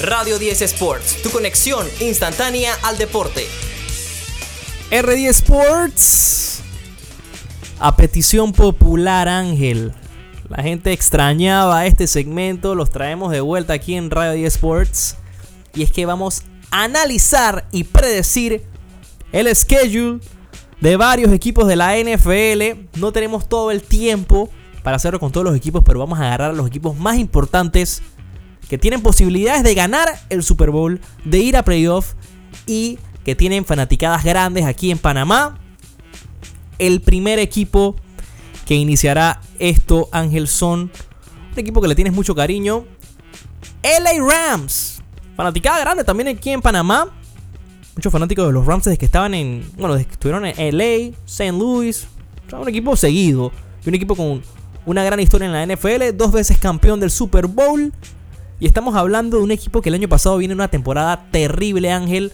Radio 10 Sports, tu conexión instantánea al deporte. R10 Sports. A petición popular, Ángel. La gente extrañaba este segmento, los traemos de vuelta aquí en Radio 10 Sports. Y es que vamos a analizar y predecir el schedule de varios equipos de la NFL. No tenemos todo el tiempo para hacerlo con todos los equipos, pero vamos a agarrar a los equipos más importantes que tienen posibilidades de ganar el Super Bowl, de ir a playoff y que tienen fanaticadas grandes aquí en Panamá. El primer equipo que iniciará esto, Ángel, son un equipo que le tienes mucho cariño. LA Rams. Fanaticada grande también aquí en Panamá. Muchos fanáticos de los Rams desde que estaban en. Bueno, que estuvieron en LA, St. Louis. un equipo seguido. Y un equipo con una gran historia en la NFL. Dos veces campeón del Super Bowl. Y estamos hablando de un equipo que el año pasado viene en una temporada terrible, Ángel.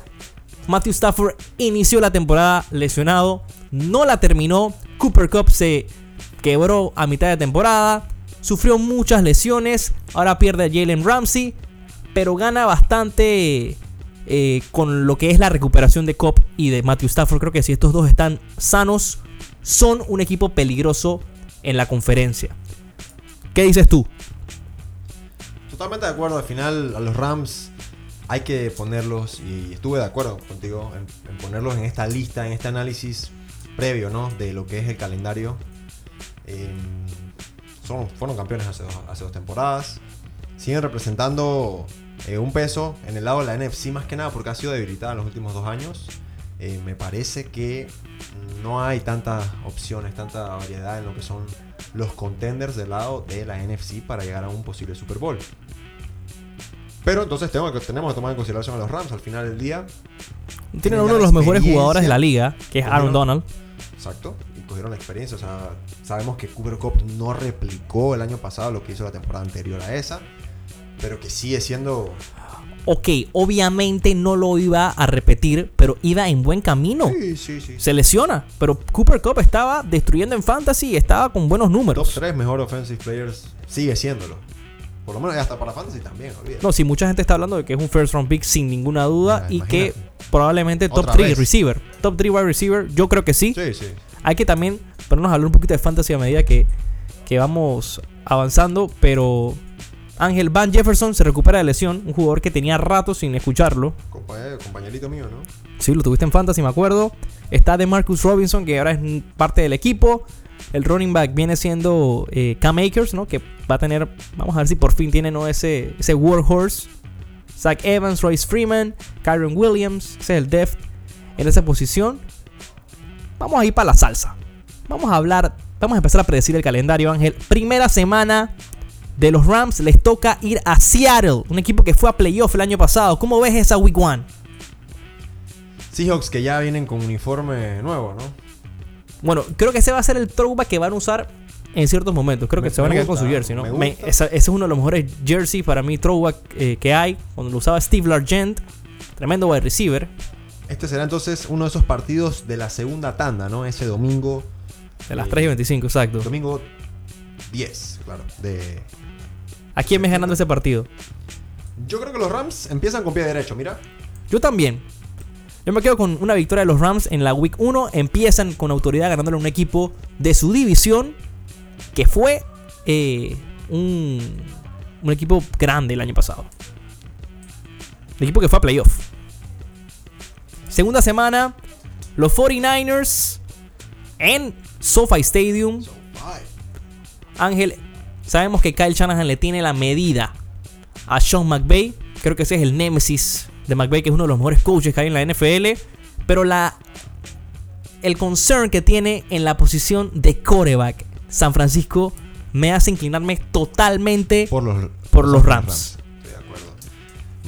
Matthew Stafford inició la temporada lesionado, no la terminó. Cooper Cup se quebró a mitad de temporada, sufrió muchas lesiones, ahora pierde a Jalen Ramsey, pero gana bastante eh, con lo que es la recuperación de Cup y de Matthew Stafford. Creo que si estos dos están sanos, son un equipo peligroso en la conferencia. ¿Qué dices tú? Totalmente de acuerdo, al final a los Rams hay que ponerlos, y estuve de acuerdo contigo, en, ponerlos en esta lista, en este análisis previo, ¿no? De lo que es el calendario. Em, son, fueron campeones hace dos, temporadas. Siguen representando eh, un peso en el lado de la NFC más que nada porque ha sido debilitada en los últimos dos años. Eh, me parece que no hay tantas opciones, tanta variedad en lo que son los contenders del lado de la NFC para llegar a un posible Super Bowl. Pero entonces tengo que, tenemos que tomar en consideración a los Rams al final del día. Tienen uno de los mejores jugadores de la liga, que es Aaron Donald. Exacto. Y cogieron la experiencia. O sea, sabemos que Cooper Cup no replicó el año pasado lo que hizo la temporada anterior a esa. Pero que sigue siendo ok, obviamente no lo iba a repetir, pero iba en buen camino. Sí, sí, sí. Se lesiona, pero Cooper Cup estaba destruyendo en fantasy y estaba con buenos números. Top 3 mejor offensive players sigue siéndolo. Por lo menos hasta para fantasy también, No, sí, mucha gente está hablando de que es un first round pick sin ninguna duda y que probablemente top 3 receiver. Top 3 wide receiver, yo creo que sí. Sí, sí. Hay que también ponernos a hablar un poquito de fantasy a medida que, que vamos avanzando, pero Ángel Van Jefferson se recupera de lesión, un jugador que tenía rato sin escucharlo. compañerito mío, ¿no? Sí, lo tuviste en Fantasy, me acuerdo. Está de Marcus Robinson, que ahora es parte del equipo. El running back viene siendo eh, Cam Akers, ¿no? Que va a tener, vamos a ver si por fin tiene ¿no? ese, ese workhorse. Zach Evans, Royce Freeman, Kyron Williams, ese es el depth en esa posición. Vamos a ir para la salsa. Vamos a hablar, vamos a empezar a predecir el calendario, Ángel. Primera semana de los Rams les toca ir a Seattle, un equipo que fue a playoff el año pasado. ¿Cómo ves esa Week One? Seahawks que ya vienen con uniforme nuevo, ¿no? Bueno, creo que ese va a ser el throwback que van a usar en ciertos momentos. Creo que se van a quedar con su jersey, ¿no? ese, es uno de los mejores jerseys para mí, throwback eh, que hay. Cuando lo usaba Steve Largent, tremendo wide receiver. Este será entonces uno de esos partidos de la segunda tanda, ¿no? Ese domingo. De las 3 y 25, exacto. Domingo 10, claro. De, ¿A quién me ganando ese partido? Yo creo que los Rams empiezan con pie derecho, mira. Yo también. Yo me quedo con una victoria de los Rams en la Week 1. Empiezan con autoridad ganándole a un equipo de su división que fue eh, un, un equipo grande el año pasado. El equipo que fue a playoff. Segunda semana, los 49ers en SoFi Stadium. Ángel Sabemos que Kyle Shanahan le tiene la medida a Sean McVay. Creo que ese es el némesis de McVay, que es uno de los mejores coaches que hay en la NFL. Pero la, el concern que tiene en la posición de coreback San Francisco me hace inclinarme totalmente por los, por los Rams. Estoy de acuerdo.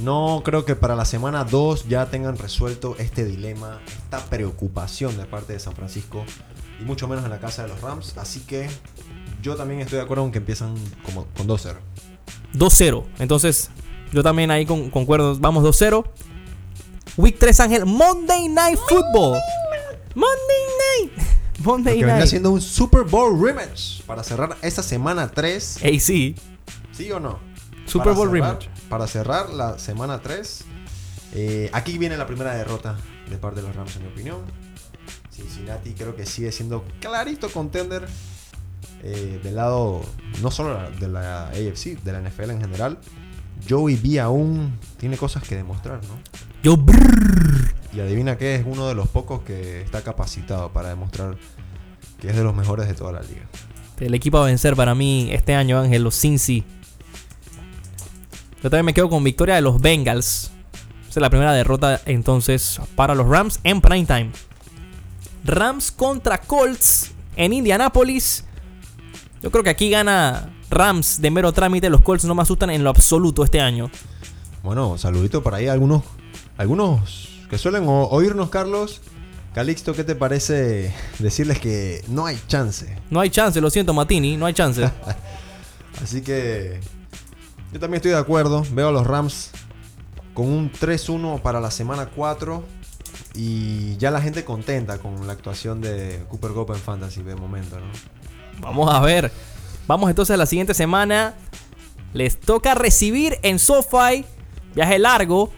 No creo que para la semana 2 ya tengan resuelto este dilema, esta preocupación de parte de San Francisco y mucho menos en la casa de los Rams. Así que yo también estoy de acuerdo con que empiezan como con 2-0. 2-0. Entonces, yo también ahí con, concuerdo. Vamos 2-0. Week 3 Ángel. Monday Night Football. Monday Night. Monday Night. haciendo un Super Bowl rematch para cerrar esta semana 3. Hey, sí. ¿Sí o no? Super para Bowl cerrar- rematch. Para cerrar la semana 3, eh, aquí viene la primera derrota de parte de los Rams, en mi opinión. Cincinnati creo que sigue siendo clarito contender eh, del lado, no solo de la AFC, de la NFL en general. Joey B aún tiene cosas que demostrar, ¿no? Yo, brrr. Y adivina qué, es uno de los pocos que está capacitado para demostrar que es de los mejores de toda la liga. El equipo a vencer para mí este año, Ángel, los Cincy. Yo también me quedo con victoria de los Bengals. Esa es la primera derrota entonces para los Rams en prime time. Rams contra Colts en Indianapolis. Yo creo que aquí gana Rams de mero trámite. Los Colts no me asustan en lo absoluto este año. Bueno, saludito por ahí a algunos, algunos que suelen oírnos, Carlos. Calixto, ¿qué te parece decirles que no hay chance? No hay chance, lo siento, Matini, no hay chance. Así que yo también estoy de acuerdo. Veo a los Rams con un 3-1 para la semana 4. Y ya la gente contenta con la actuación de Cooper Cup en Fantasy de momento, ¿no? Vamos a ver. Vamos entonces a la siguiente semana. Les toca recibir en SoFi, viaje largo,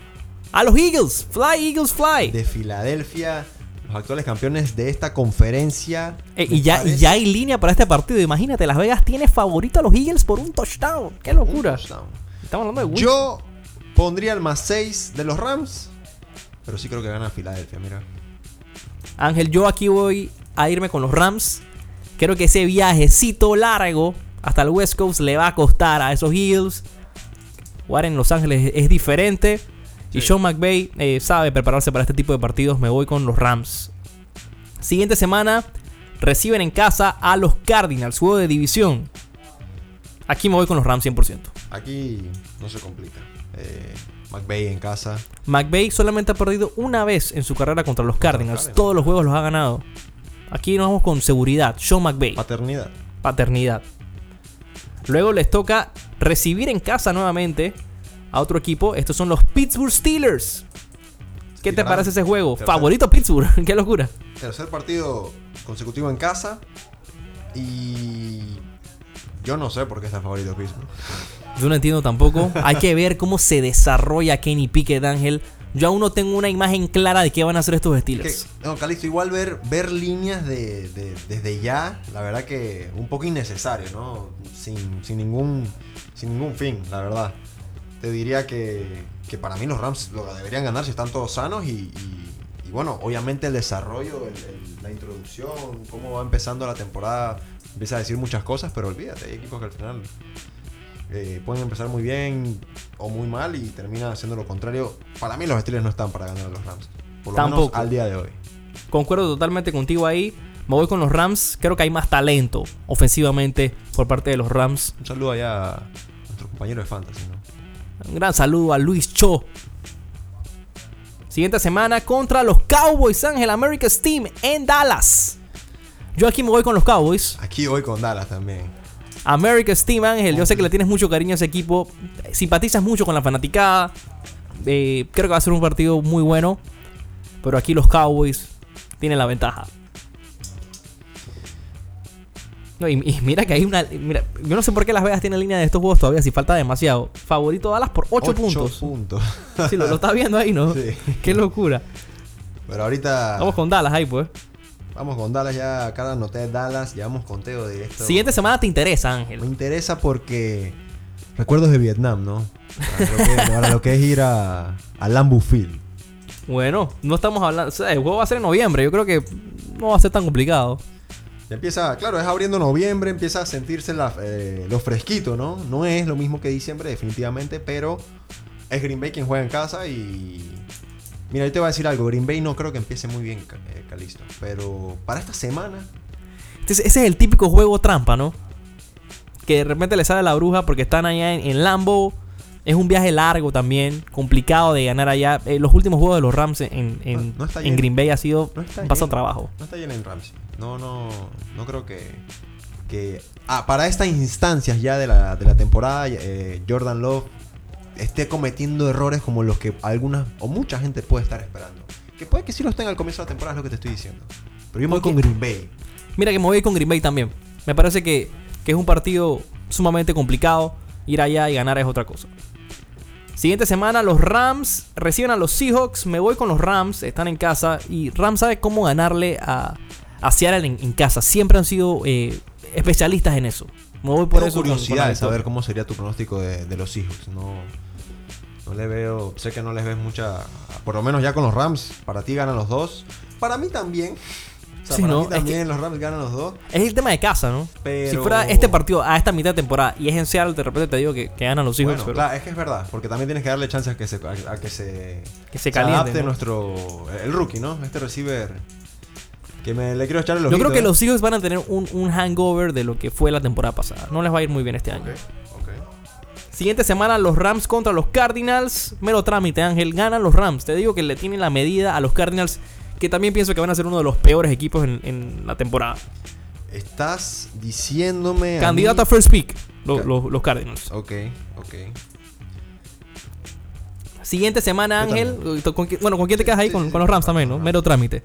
a los Eagles. Fly, Eagles, fly. De Filadelfia, los actuales campeones de esta conferencia. Eh, y, ya, y ya hay línea para este partido. Imagínate, Las Vegas tiene favorito a los Eagles por un touchdown. ¡Qué locura! touchdown. Estamos hablando de Winston. Yo pondría el más 6 de los Rams. Pero sí creo que gana Filadelfia, mira. Ángel, yo aquí voy a irme con los Rams. Creo que ese viajecito largo hasta el West Coast le va a costar a esos Eagles. Jugar en Los Ángeles es diferente. Y. Sean McVay eh, sabe prepararse para este tipo de partidos. Me voy con los Rams. Siguiente semana reciben en casa a los Cardinals, juego de división. Aquí me voy con los Rams 100%. Aquí no se complica. Eh, McVay en casa. McVay solamente ha perdido una vez en su carrera contra los Cardinals. Cardinals. Todos los juegos los ha ganado. Aquí nos vamos con seguridad. Sean McVay. Paternidad. paternidad. Luego les toca recibir en casa nuevamente a otro equipo. Estos son los Pittsburgh Steelers. ¿Qué Sí, te parece ese juego? Tercer- Favorito Pittsburgh. Qué locura. Tercer partido consecutivo en casa. Y. Yo no sé por qué está favorito Pittsburgh. Yo no entiendo tampoco. Hay que ver cómo se desarrolla Kenny Pickett, Ángel. Yo aún no tengo una imagen clara de qué van a hacer estos Que, Steelers. no, Calixto, igual ver, ver líneas de, de- desde ya, la verdad que un poco innecesario, ¿no? Sin, sin ningún, sin ningún fin, la verdad. Te diría que, que para mí los Rams lo deberían ganar si están todos sanos y, y- y bueno, obviamente el desarrollo, el- el- la introducción, cómo va empezando la temporada, empieza a decir muchas cosas, pero olvídate, hay equipos que al final eh, pueden empezar muy bien o muy mal y terminan haciendo lo contrario. Para mí los Steelers no están para ganar a los Rams. Por lo Tampoco. menos al día de hoy. Concuerdo totalmente contigo ahí. Me voy con los Rams. Creo que hay más talento ofensivamente por parte de los Rams. Un saludo allá a nuestro compañero de Fantasy, ¿no? Un gran saludo a Luis Cho. Siguiente semana contra los Cowboys Ángel America's Team en Dallas. Yo aquí me voy con los Cowboys. Aquí voy con Dallas también. America's Team Ángel, yo sé que le tienes mucho cariño a ese equipo. Simpatizas mucho con la fanaticada. Eh, creo que va a ser un partido muy bueno. Pero aquí los Cowboys tienen la ventaja. No, y, y mira que hay una. Mira, yo no sé por qué Las Vegas tiene línea de estos juegos todavía, si falta demasiado. Favorito Dallas por 8 Ocho puntos. puntos. Sí, lo, lo estás viendo ahí, ¿no? Sí. Qué locura. Pero ahorita Vamos con Dallas ahí, pues. Vamos con Dallas ya. Acá la anoté Dallas. Llevamos conteo de esto. Siguiente semana te interesa, Me Ángel. interesa porque. Recuerdos de Vietnam, ¿no? Para lo que, para lo que es ir a, a Lambeau Field. Bueno, no estamos hablando. o sea, el juego va a ser en noviembre. Yo creo que no va a ser tan complicado. Ya empieza, claro, es abriendo noviembre, empieza a sentirse la- eh, lo fresquito, ¿no? No es lo mismo que diciembre, definitivamente, pero es Green Bay quien juega en casa y. Mira, yo te voy a decir algo, Green Bay no creo que empiece muy bien, eh, Calisto, pero para esta semana, Entonces, ese es el típico juego trampa, ¿no? Que de repente le sale la bruja porque están allá en, en Lambo. Es un viaje largo también, complicado de ganar allá. Eh, los últimos juegos de los Rams en, en- No- no está en lleno. Green Bay ha sido No está un paso lleno. trabajo. no está Jalen Ramsey. No, no, no creo que. que ah, para estas instancias ya de la, de la temporada, eh, Jordan Love esté cometiendo errores como los que algunas o mucha gente puede estar esperando. Que puede que sí los tenga al comienzo de la temporada, es lo que te estoy diciendo. Pero yo me voy con Green Bay. Mira que me voy con Green Bay también. Me parece que, que es un partido sumamente complicado. Ir allá y ganar es otra cosa. Siguiente semana, los Rams reciben a los Seahawks. Me voy con los Rams, están en casa. Y Rams sabe cómo ganarle a, a Seattle en, en casa. Siempre han sido eh, especialistas en eso. Me voy por Tengo eso. curiosidad con de saber cómo sería tu pronóstico de, de los Seahawks. No, no le veo, sé que no les ves mucha, por lo menos ya con los Rams, para ti ganan los dos. Para mí también. O sea, Sí, para ¿no? mí Es también los Rams ganan los dos. Es el tema de casa, ¿no? Pero- Si fuera este partido a esta mitad de temporada y es en Seattle, de repente te digo que, que ganan los Seahawks. Bueno, pero claro, es que es verdad, porque también tienes que darle chance a que se, a, a que se, Que se caliente, adapte ¿no? nuestro, el rookie, ¿no? Este receiver que me le quiero echarle los Yo creo que los Seahawks van a tener un, un hangover de lo que fue la temporada pasada. No les va a ir muy bien este año. Siguiente semana, los Rams contra los Cardinals. Mero trámite, Ángel. Ganan los Rams. Te digo que le tienen la medida a los Cardinals, que también pienso que van a ser uno de los peores equipos en, en la temporada. Estás diciéndome. Candidato a mí- first pick, los, los Cardinals. Ok, ok. Siguiente semana, Ángel. ¿con qui- bueno, ¿con quién te quedas ahí? Sí, con, sí, con los Rams también, ¿no? Mero trámite.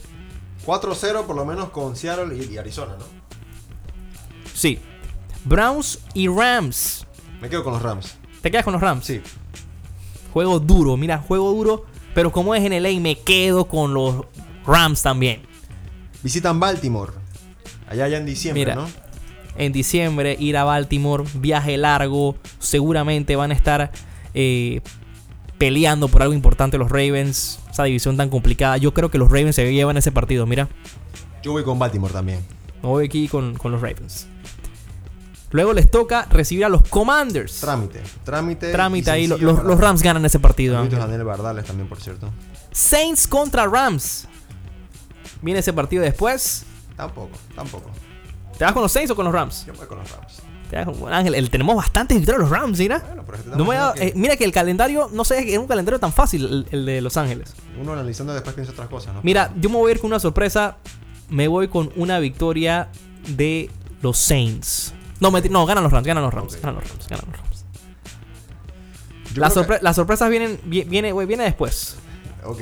4-0 por lo menos con Seattle y Arizona, ¿no? Sí. Browns y Rams. Me quedo con los Rams. ¿Te quedas con los Rams? Sí. Juego duro, mira, juego duro. Pero como es en LA, me quedo con los Rams también. Visitan Baltimore. Allá ya en diciembre, Mira, ¿no? En diciembre, ir a Baltimore, viaje largo. Seguramente van a estar eh, peleando por algo importante los Ravens. Esa división tan complicada. Yo creo que los Ravens se llevan ese partido. Mira, Yo voy con Baltimore también. me voy aquí con, con los Ravens. Luego les toca recibir a los Commanders. Trámite. Trámite. Trámite ahí. Los, Rams ganan ese partido. Ángel. Daniel Bardales también, por cierto. Saints contra Rams. Viene ese partido después. Tampoco, tampoco. ¿Te vas con los Saints o con los Rams? Yo voy con los Rams. Te vas con- Ángel, el- tenemos bastantes victorias los Rams, mira. Bueno, pero No me eh, mira que el calendario, no sé, es un calendario tan fácil el, el de Los Ángeles. Uno analizando después piensa otras cosas, ¿no? Mira, yo me voy a ir con una sorpresa. Me voy con una victoria de los Saints. No, no, ganan los Rams, ganan los Rams, ganan los Rams, ganan los Rams. Yo Las, que- sorpresas vienen, vi- viene, güey, viene después. Ok.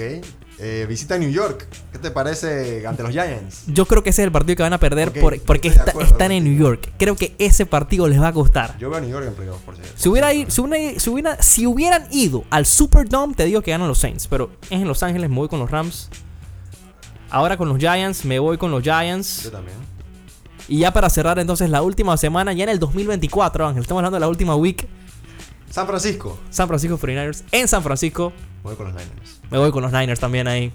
Eh, visita New York. ¿Qué te parece ante los Giants? Yo creo que ese es el partido que van a perder por- porque está- acuerdo están en New. York. Creo que ese partido les va a costar. Yo veo a New York en playoffs, por cierto. Si, hubiera ir- si, hubiera- si hubiera- si hubieran ido al Superdome, te digo que ganan los Saints. Pero es en Los Ángeles, me voy con los Rams. Ahora con los Giants, me voy con los Yo Giants. también. Y ya para cerrar entonces la última semana, ya en el 2024, Ángel, estamos hablando de la última week. San Francisco. San Francisco 49ers. En San Francisco, Voy con los Niners. me voy con los Niners también ahí.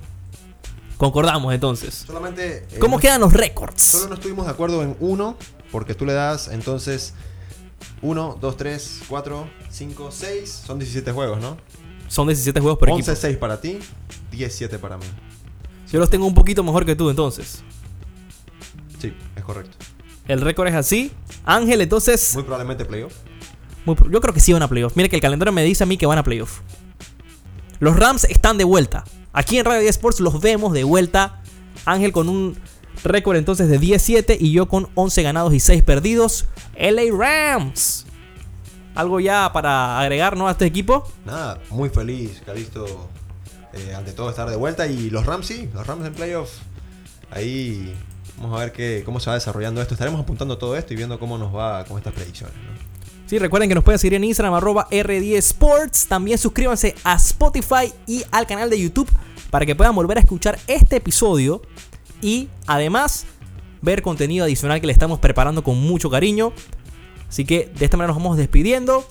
Concordamos entonces. Solamente. eh, ¿Cómo no- quedan los récords? Solo no estuvimos de acuerdo en uno, porque tú le das entonces 1, 2, 3, 4, 5, 6. Son 17 juegos, ¿no? Son 17 juegos por 11, equipo. 6 para ti, 17 para mí. Yo los tengo un poquito mejor que tú entonces. Correcto. El récord es así. Ángel, entonces... Muy probablemente playoff. Muy pro- yo creo que sí van a playoff. Mira que el calendario me dice a mí que van a playoff. Los Rams están de vuelta. Aquí en Radio 10 Sports los vemos de vuelta. Ángel con un récord entonces de 17 y yo con 11 ganados y 6 perdidos. LA Rams. ¿Algo ya para agregar ¿no? a este equipo? Nada, muy feliz, Calisto. eh, ante todo estar de vuelta. Y los Rams sí, los Rams en playoff. Ahí vamos a ver qué, cómo se va desarrollando esto. Estaremos apuntando todo esto y viendo cómo nos va con estas predicciones. ¿no? Sí, recuerden que nos pueden seguir en Instagram arroba R10 Sports. También suscríbanse a Spotify y al canal de YouTube para que puedan volver a escuchar este episodio y además ver contenido adicional que le estamos preparando con mucho cariño. Así que de esta manera nos vamos despidiendo.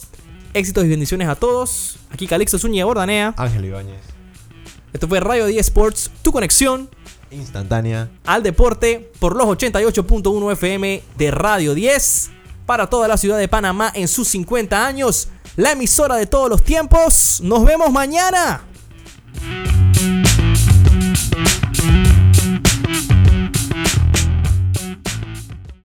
Éxitos y bendiciones a todos. Aquí Calixto Zúñiga Bordanea. Ángel Ibáñez, Esto fue Radio 10 Sports, tu conexión instantánea. al deporte por los 88.1 FM de Radio 10 para toda la ciudad de Panamá en sus 50 años. La emisora de todos los tiempos. Nos vemos mañana.